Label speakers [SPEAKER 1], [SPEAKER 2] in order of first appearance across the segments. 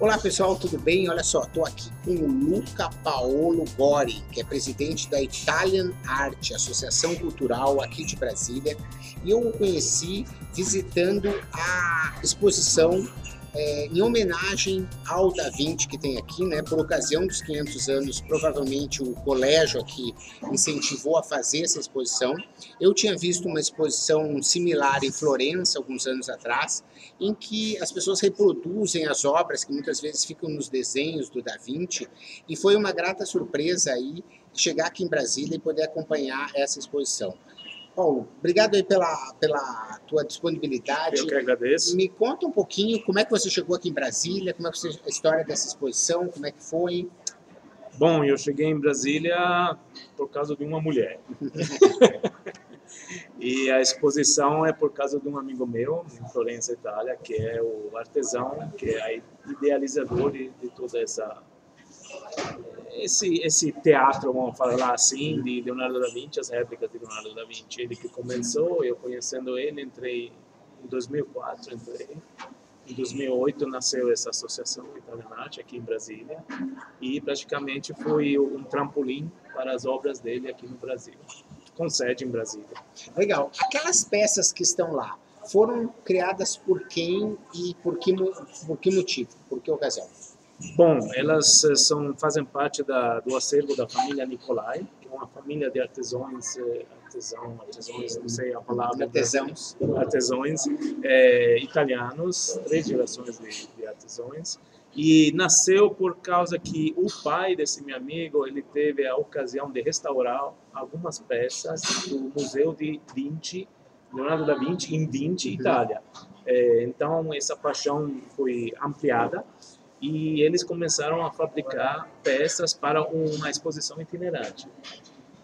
[SPEAKER 1] Olá pessoal, tudo bem? Olha só, estou aqui com o Luca Paolo Gori, que é presidente da Italian Art, Associação Cultural aqui de Brasília, e eu o conheci visitando a exposição é, em homenagem ao Da Vinci que tem aqui, né, por ocasião dos 500 anos, provavelmente o colégio aqui incentivou a fazer essa exposição. Eu tinha visto uma exposição similar em Florença alguns anos atrás, em que as pessoas reproduzem as obras que muitas vezes ficam nos desenhos do Da Vinci, e foi uma grata surpresa aí chegar aqui em Brasília e poder acompanhar essa exposição. Paulo, obrigado aí pela, pela tua disponibilidade.
[SPEAKER 2] Eu que agradeço.
[SPEAKER 1] Me conta um pouquinho como é que você chegou aqui em Brasília, como é que você, a história dessa exposição, como é que foi?
[SPEAKER 2] Bom, eu cheguei em Brasília por causa de uma mulher. e a exposição é por causa de um amigo meu, em Florença, Itália, que é o artesão, que é idealizador de, de toda essa esse, esse teatro, vamos falar assim, de Leonardo da Vinci, as réplicas de Leonardo da Vinci. Ele que começou, eu conhecendo ele, entrei em 2004, entrei. Em 2008 nasceu essa associação Arte aqui em Brasília e praticamente foi um trampolim para as obras dele aqui no Brasil, com sede em Brasília.
[SPEAKER 1] Legal. Aquelas peças que estão lá foram criadas por quem e por que, por que motivo, por que ocasião?
[SPEAKER 2] Bom, elas eh, são, fazem parte da, do acervo da família Nicolai, que é uma família de artesãos, eh, artesão, artesãos, não sei a palavra.
[SPEAKER 1] Artesãos.
[SPEAKER 2] Artesãos é, italianos, três gerações de, de artesãos. E nasceu por causa que o pai desse meu amigo, ele teve a ocasião de restaurar algumas peças do Museu de Vinci, Leonardo da Vinci, em Vinci, uhum. Itália. É, então, essa paixão foi ampliada e eles começaram a fabricar peças para uma exposição itinerante.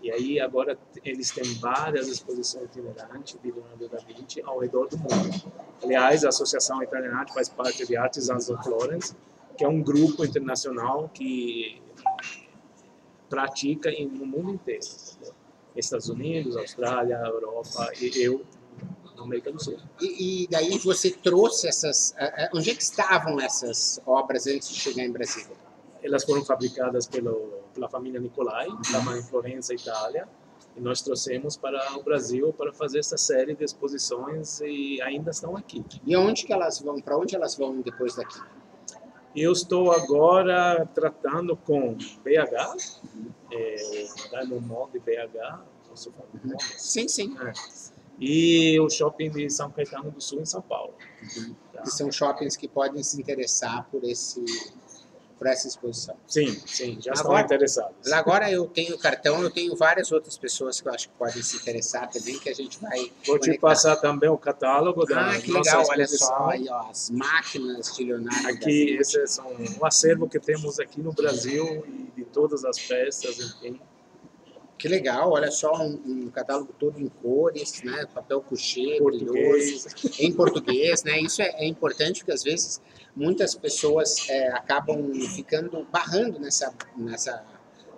[SPEAKER 2] E aí agora eles têm várias exposições itinerantes de Leonardo da Vinci ao redor do mundo. Aliás, a Associação Itinerante faz parte de Artisans of Florence, que é um grupo internacional que pratica no mundo inteiro. Estados Unidos, Austrália, Europa e eu na América do Sul.
[SPEAKER 1] E, e, daí você trouxe essas. Onde é que estavam essas obras antes de chegar em Brasília?
[SPEAKER 2] Elas foram fabricadas pelo, pela família Nicolai, estavam em Florença, Itália, e nós trouxemos para o Brasil para fazer essa série de exposições e ainda estão aqui.
[SPEAKER 1] E onde que elas vão? Para onde elas vão depois daqui?
[SPEAKER 2] Eu estou agora tratando com BH, é, no molde BH, posso falar?
[SPEAKER 1] Uhum. Sim, sim. É
[SPEAKER 2] e o shopping de São Caetano do Sul, em São Paulo.
[SPEAKER 1] Tá? Que são shoppings que podem se interessar por esse por essa exposição.
[SPEAKER 2] Sim, sim, já agora, estão interessados.
[SPEAKER 1] Agora eu tenho cartão, eu tenho várias outras pessoas que eu acho que podem se interessar também, que a gente vai
[SPEAKER 2] Vou conectar. te passar também o catálogo da
[SPEAKER 1] ah, que legal, olha só, aí, ó, as máquinas de Leonardo
[SPEAKER 2] Aqui, esses são um acervo que temos aqui no Brasil e de todas as peças, enfim.
[SPEAKER 1] Que legal, olha só, um, um, catálogo todo em cores, né? Papel couché, brilhoso, em português, né? Isso é, é, importante porque às vezes muitas pessoas é, acabam ficando barrando nessa, nessa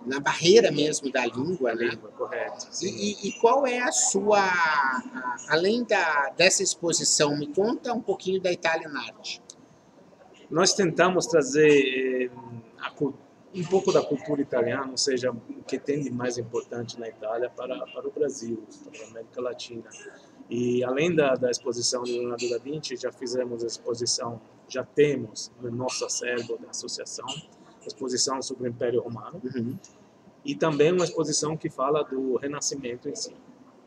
[SPEAKER 1] na barreira mesmo da língua, né?
[SPEAKER 2] Língua, correto.
[SPEAKER 1] E, e, qual é a sua, a, além da, dessa exposição, me conta um pouquinho da Italian Art.
[SPEAKER 2] Nós tentamos trazer eh, a um pouco da cultura italiana, ou seja, que tem de mais importante na Itália para, para o Brasil, para a América Latina. E além da, da exposição de Leonardo da Vinci, já fizemos a exposição, já temos no nosso acervo da associação, exposição sobre o Império Romano, uhum. e também uma exposição que fala do Renascimento em si.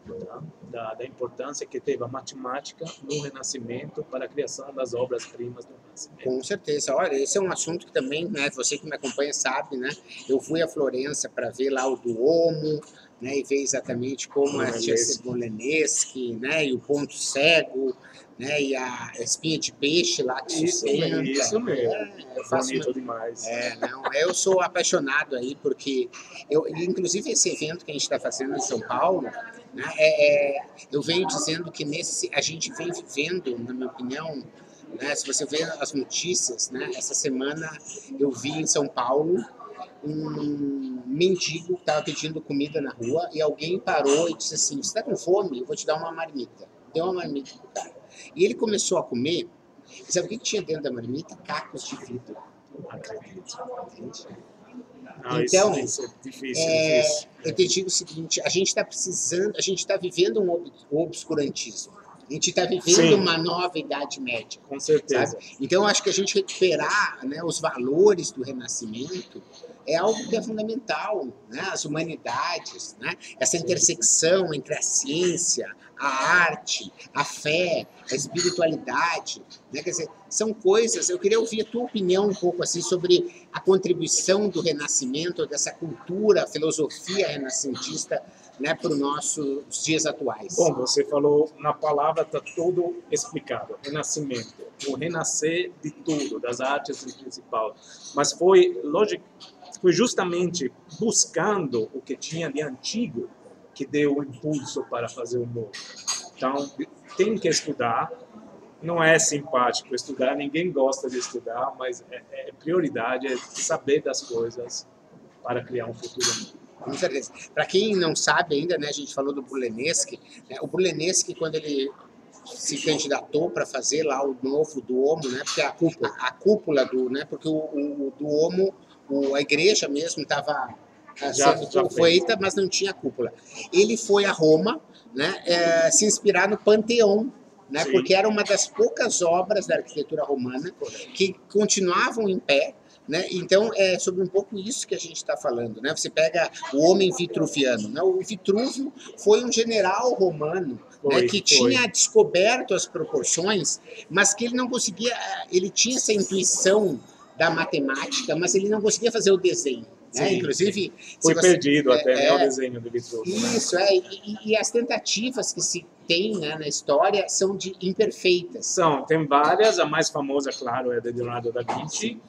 [SPEAKER 2] Tá? Da, da, importância que teve a matemática no Renascimento para a criação das obras-primas do Renascimento.
[SPEAKER 1] Com certeza. Olha, esse é um assunto que também, né, você que me acompanha sabe, né? Eu fui a Florença para ver lá o Duomo, né, e ver exatamente como a Tia né, e o ponto cego, né? E a espinha de peixe lá que
[SPEAKER 2] isso, sustenta. Isso mesmo. É, eu faço Bonito demais.
[SPEAKER 1] É, não, eu sou apaixonado aí porque eu, inclusive esse evento que a gente está fazendo em São Paulo, né? É, é, eu venho dizendo que nesse a gente vem vivendo, na minha opinião, né? Se você ver as notícias, né? Essa semana eu vi em São Paulo um mendigo que estava pedindo comida na rua e alguém parou e disse assim: Você está com fome? Eu vou te dar uma marmita. Deu uma marmita pro cara. E ele começou a comer, e sabe o que tinha dentro da marmita? Cacos de vidro.
[SPEAKER 2] Acredito.
[SPEAKER 1] Não, então,
[SPEAKER 2] isso, isso é difícil,
[SPEAKER 1] é,
[SPEAKER 2] difícil.
[SPEAKER 1] eu te digo o seguinte: a gente está precisando, a gente está vivendo um ob obscurantismo. A gente está vivendo Sim. uma nova Idade Média.
[SPEAKER 2] Com certeza.
[SPEAKER 1] Sabe? Então, acho que a gente recuperar né, os valores do Renascimento é algo que é fundamental, né? As humanidades, né? Essa intersecção entre a ciência, a arte, a fé, a espiritualidade, né? Quer dizer, são coisas. Eu queria ouvir a tua opinião um pouco assim sobre a contribuição do Renascimento, dessa cultura, filosofia renascentista né, para os nossos dias atuais?
[SPEAKER 2] Bom, você falou na palavra, está tudo explicado. Renascimento, o renascer de tudo, das artes em principal. Mas foi, lógico, foi justamente buscando o que tinha de antigo que deu o impulso para fazer o novo. Então, tem que estudar. Não é simpático estudar, ninguém gosta de estudar, mas é, é prioridade é saber das coisas para criar um futuro novo.
[SPEAKER 1] Com certeza. Para quem não sabe ainda, né, a gente falou do Bulenesque. Né, o Bulenesque, quando ele se candidatou para fazer lá o novo Duomo, né, porque a cúpula, a, a cúpula do, né, porque o, o, Duomo, o, a igreja mesmo estava sendo feita, mas não tinha cúpula. Ele foi a Roma, né, é, se inspirar no Panteão, né, porque era uma das poucas obras da arquitetura romana que continuavam em pé né? Então, é sobre um pouco isso que a gente está falando. Né? Você pega o homem vitruviano. Né? O Vitrúvio foi um general romano né, foi, né? que foi. tinha descoberto as proporções, mas que ele não conseguia. Ele tinha essa intuição da matemática, mas ele não conseguia fazer o desenho. Né? Sim, Inclusive.
[SPEAKER 2] Foi você, perdido é, até né, é, o desenho do Vitrúvio.
[SPEAKER 1] Né? Isso, né? é. E, e, as tentativas que se tem né, na história são de imperfeitas.
[SPEAKER 2] São, tem várias. A mais famosa, claro, é de Leonardo da Vinci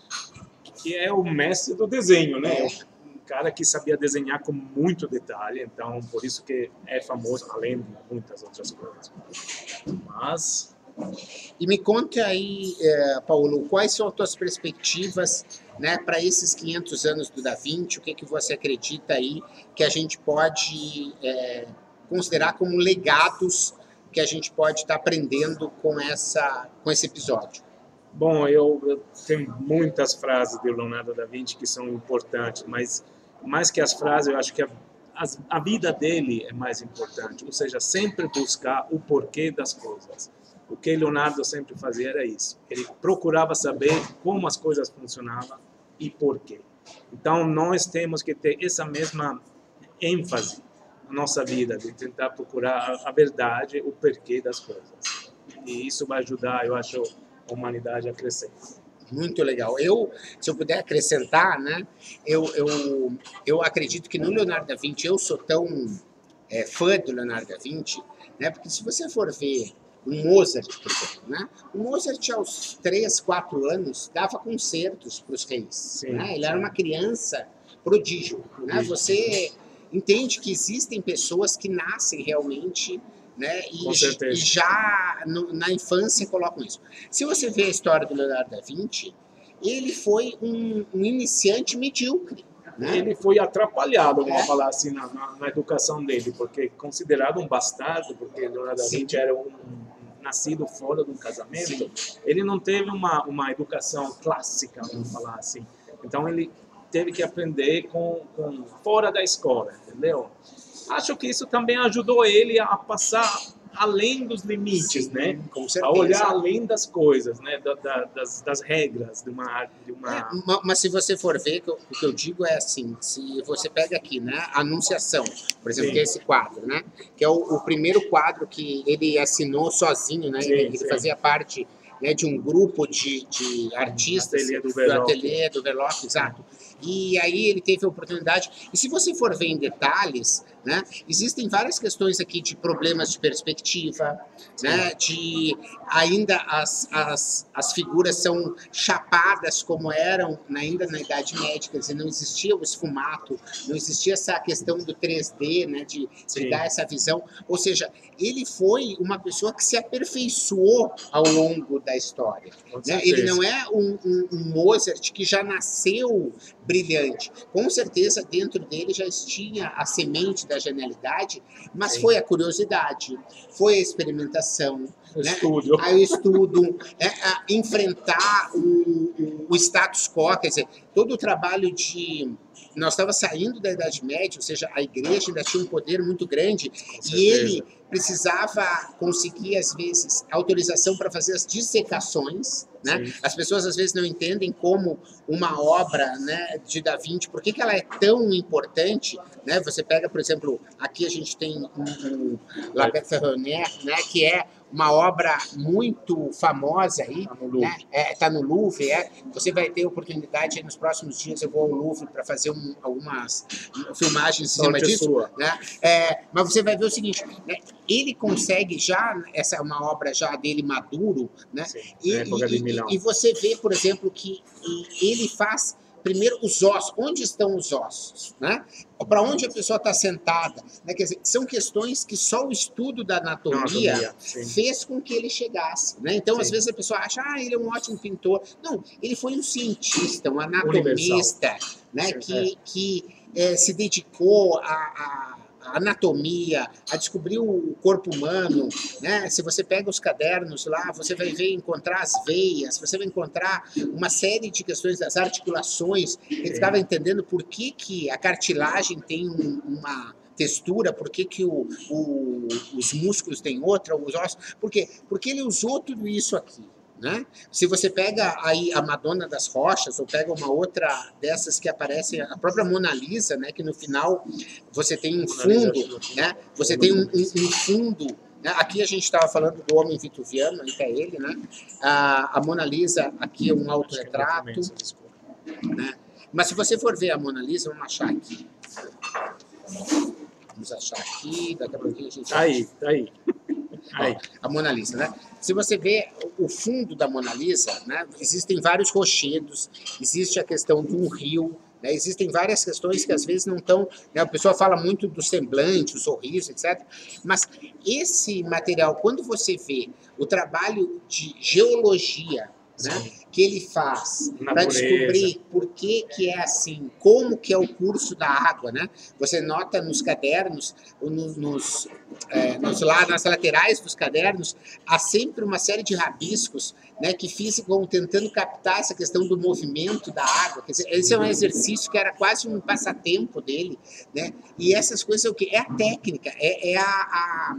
[SPEAKER 2] que é o mestre do desenho, né? É. Um cara que sabia desenhar com muito detalhe, então por isso que é famoso, além de muitas outras coisas. Mas
[SPEAKER 1] e me conte aí, é, Paulo, quais são as tuas perspectivas né, para esses 500 anos do Da Vinci? O que, que você acredita aí que a gente pode é, considerar como legados que a gente pode estar tá aprendendo com, essa, com esse episódio?
[SPEAKER 2] Bom, eu, eu, tenho muitas frases de Leonardo da Vinci que são importantes, mas mais que as frases, eu acho que a, as, a vida dele é mais importante. Ou seja, sempre buscar o porquê das coisas. O que Leonardo sempre fazia era isso. Ele procurava saber como as coisas funcionavam e por quê. Então, nós temos que ter essa mesma ênfase na nossa vida, de tentar procurar a, a verdade, o porquê das coisas. E isso vai ajudar, eu acho, humanidade a crescer.
[SPEAKER 1] Muito legal. Eu, se eu puder acrescentar, né, eu, eu, eu acredito que no Leonardo da Vinci, eu sou tão é, fã do Leonardo da Vinci, né, porque se você for ver o Mozart, por exemplo, né, o Mozart aos 3, 4 anos dava concertos para os reis. Sim, né, ele era uma criança prodígio. Né, você entende que existem pessoas que nascem realmente né? E, e já no, na infância colocam isso. Se você vê a história do Leonardo da Vinci, ele foi um, um iniciante medíocre. Né?
[SPEAKER 2] Ele foi atrapalhado, vamos é. falar assim, na, na, na, educação dele, porque considerado um bastardo, porque Leonardo da Vinci era um, nascido fora de um casamento, Sim. ele não teve uma, uma educação clássica, vamos falar assim. Então ele teve que aprender com, com fora da escola, entendeu? Acho que isso também ajudou ele a passar além dos limites, Sim, né? A olhar além das coisas, né? Da, da, das, das, regras de uma... De uma... É,
[SPEAKER 1] mas se você for ver, o que eu digo é assim, se você pega aqui, né? Anunciação, por exemplo, Sim. que é esse quadro, né? Que é o, o, primeiro quadro que ele assinou sozinho, né? Sim, ele, ele fazia parte né, de um grupo de, de artistas
[SPEAKER 2] ateliê do,
[SPEAKER 1] do ateliê do Verloc, exato. E aí ele teve a oportunidade. E se você for ver em detalhes, né? Existem várias questões aqui de problemas de perspectiva, né? de ainda as, as, as figuras são chapadas como eram ainda na Idade Média, quer dizer, não existia o esfumato, não existia essa questão do 3D, né? de, de dar essa visão. Ou seja, ele foi uma pessoa que se aperfeiçoou ao longo da história. Né? Ele não é um, um, um Mozart que já nasceu brilhante. Com certeza dentro dele já tinha a semente da genialidade, mas
[SPEAKER 2] Sim.
[SPEAKER 1] foi a curiosidade, foi a experimentação,
[SPEAKER 2] O
[SPEAKER 1] né?
[SPEAKER 2] estúdio.
[SPEAKER 1] Aí o estudo, é, enfrentar o, o- o status quo, quer dizer, todo o trabalho de. Nós estávamos saindo da Idade Média, ou seja, a igreja ainda tinha um poder muito grande e ele precisava conseguir, às vezes, autorização para fazer as dissecações. Né?
[SPEAKER 2] Sim.
[SPEAKER 1] As pessoas, às vezes, não entendem como uma obra né, de Da Vinci, por que, que ela é tão importante. Né? Você pega, por exemplo, aqui a gente tem um, um La Ferronnière, né, que é uma obra muito famosa aí,
[SPEAKER 2] Tá no Louvre.
[SPEAKER 1] né? É, tá no Louvre, é. Você vai ter oportunidade nos próximos dias. Eu vou ao Louvre para fazer um- algumas filmagens em cima disso.
[SPEAKER 2] sua.
[SPEAKER 1] Né? É, mas você vai ver o seguinte, né? ele consegue já essa é uma obra já dele maduro, né?
[SPEAKER 2] Sim,
[SPEAKER 1] E,
[SPEAKER 2] de
[SPEAKER 1] e- e você vê, por exemplo, que ele faz primeiro os ossos. Onde estão os ossos? Né? Para onde a pessoa está sentada? Né? Quer dizer, são questões que só o estudo da anatomia
[SPEAKER 2] Anatomia,
[SPEAKER 1] fez com que ele chegasse. Né? Então, às
[SPEAKER 2] Sim.
[SPEAKER 1] vezes a pessoa acha, ah, ele é um ótimo pintor. Não, ele foi um cientista, um
[SPEAKER 2] Universal.
[SPEAKER 1] anatomista, né?
[SPEAKER 2] Sim,
[SPEAKER 1] que, que eh, se dedicou a, a- a anatomia, a descobrir o corpo humano, né? Se você pega os cadernos lá, você vai ver encontrar as veias, você vai encontrar uma série de questões das articulações. Ele ficava entendendo por que, que a cartilagem tem um- uma textura, por que, que o- o- os músculos têm outra, os ossos, por quê? Porque ele usou tudo isso aqui. Né? Se você pega aí a Madonna das Rochas ou pega uma outra dessas que aparecem, a própria Mona Lisa, né? Que no final você tem um fundo, né? Você tem um, um- um fundo. Né? Aqui a gente estava falando do homem vitruviano, aí tá ele, né? A, a Mona Lisa aqui é um
[SPEAKER 2] é
[SPEAKER 1] autorretrato.
[SPEAKER 2] imenso, desculpa.
[SPEAKER 1] Mas se você for ver a Mona Lisa, vamos achar aqui. Vamos achar aqui, daqui a pouquinho a gente
[SPEAKER 2] Tá aí, tá aí. Aí.
[SPEAKER 1] a Mona Lisa, né? Se você vê o fundo da Mona Lisa, né, existem vários rochedos, existe a questão de um rio, né, existem várias questões que às vezes não estão. Né, a pessoa fala muito do semblante, o sorriso, etc. Mas esse material, quando você vê o trabalho de geologia, né, que ele faz para descobrir por que, que é assim, como que é o curso da água, né? Você nota nos cadernos, ou no- nos, é, nos nas laterais dos cadernos, há sempre uma série de rabiscos, né, que ficam tentando captar essa questão do movimento da água. Quer dizer, esse é um exercício que era quase um passatempo dele, né? E essas coisas é o que é a técnica, é, é a, a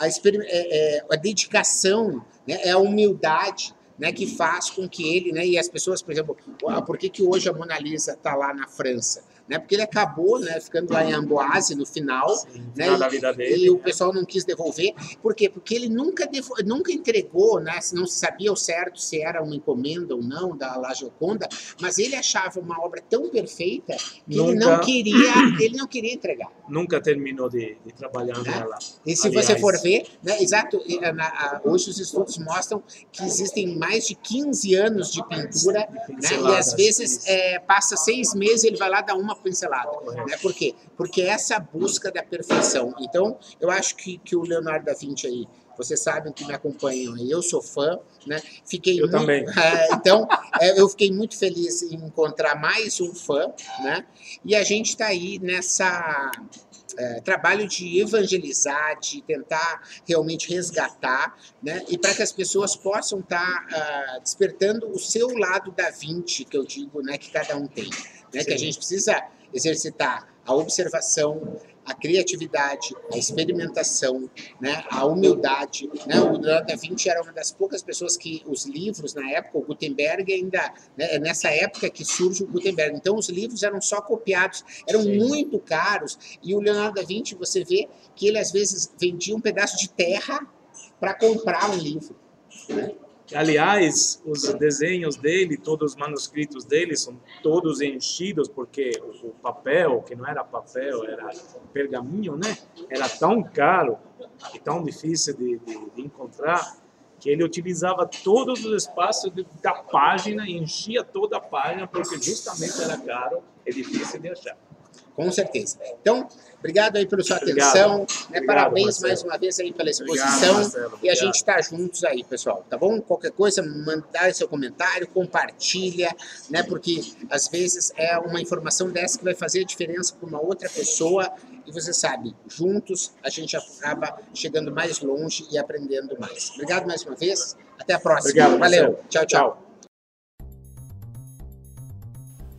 [SPEAKER 1] a, é- é a dedicação, né, é a humildade né, que faz com que ele, né, e as pessoas, por exemplo, ah, por que, que hoje a Mona Lisa está lá na França? Né, porque ele acabou né, ficando lá em Amboise no final,
[SPEAKER 2] Sim,
[SPEAKER 1] né,
[SPEAKER 2] final vida dele.
[SPEAKER 1] e o pessoal não quis devolver. Por quê? Porque ele nunca, devo- nunca entregou, né? Não se sabia ao certo se era uma encomenda ou não da La Gioconda, mas ele achava uma obra tão perfeita que ele não
[SPEAKER 2] Nunca-
[SPEAKER 1] queria, ele não queria entregar.
[SPEAKER 2] Nunca terminou de, de trabalhar
[SPEAKER 1] Né?
[SPEAKER 2] nela.
[SPEAKER 1] E se
[SPEAKER 2] Aliás.
[SPEAKER 1] você for ver, né, exato, e, a- hoje os estudos mostram que existem mais de 15 anos de pintura, né, e às vezes é, passa seis meses ele vai lá dar uma pincelada. Né? Por quê? Porque é essa busca da perfeição. Então, eu acho que, que o Leonardo da Vinci aí, vocês sabem que me acompanham aí, eu sou fã, né? Fiquei
[SPEAKER 2] Eu
[SPEAKER 1] muito-
[SPEAKER 2] também.
[SPEAKER 1] É, então, é, eu fiquei muito feliz em encontrar mais um fã, né? E a gente está aí nessa é, trabalho de evangelizar, de tentar realmente resgatar, né? E para que as pessoas possam estar despertando o seu lado da 20, que eu digo, né? Que cada um tem, né? Que a gente precisa exercitar a observação, a criatividade, a experimentação, né, a humildade. Né? O Leonardo da Vinci era uma das poucas pessoas que os livros, na época, o Gutenberg ainda, né, é nessa época que surge o Gutenberg. Então, os livros eram só copiados, eram
[SPEAKER 2] Sim.
[SPEAKER 1] muito caros. E o Leonardo da Vinci, você vê que ele, às vezes, vendia um pedaço de terra para comprar um livro.
[SPEAKER 2] Aliás, os desenhos dele, todos os manuscritos dele são todos enchidos porque o, papel, que não era papel, era pergaminho, né? Era tão caro e tão difícil de, de- de encontrar que ele utilizava todos os espaços de- da página enchia toda a página porque justamente era caro e difícil de achar.
[SPEAKER 1] Com certeza. Então, obrigado aí pela sua
[SPEAKER 2] Obrigado.
[SPEAKER 1] atenção. né?
[SPEAKER 2] Obrigado,
[SPEAKER 1] Parabéns
[SPEAKER 2] Marcelo.
[SPEAKER 1] mais uma vez aí pela
[SPEAKER 2] Obrigado,
[SPEAKER 1] exposição.
[SPEAKER 2] Marcelo.
[SPEAKER 1] E a
[SPEAKER 2] Obrigado.
[SPEAKER 1] gente está juntos aí, pessoal, tá bom? Qualquer coisa, mandar seu comentário, compartilha, né? Porque às vezes é uma informação dessa que vai fazer a diferença para uma outra pessoa. E você sabe, juntos a gente acaba chegando mais longe e aprendendo mais. Obrigado mais uma vez. Até a próxima.
[SPEAKER 2] Obrigado,
[SPEAKER 1] Valeu.
[SPEAKER 2] Marcelo.
[SPEAKER 1] Tchau, tchau.
[SPEAKER 2] Tchau.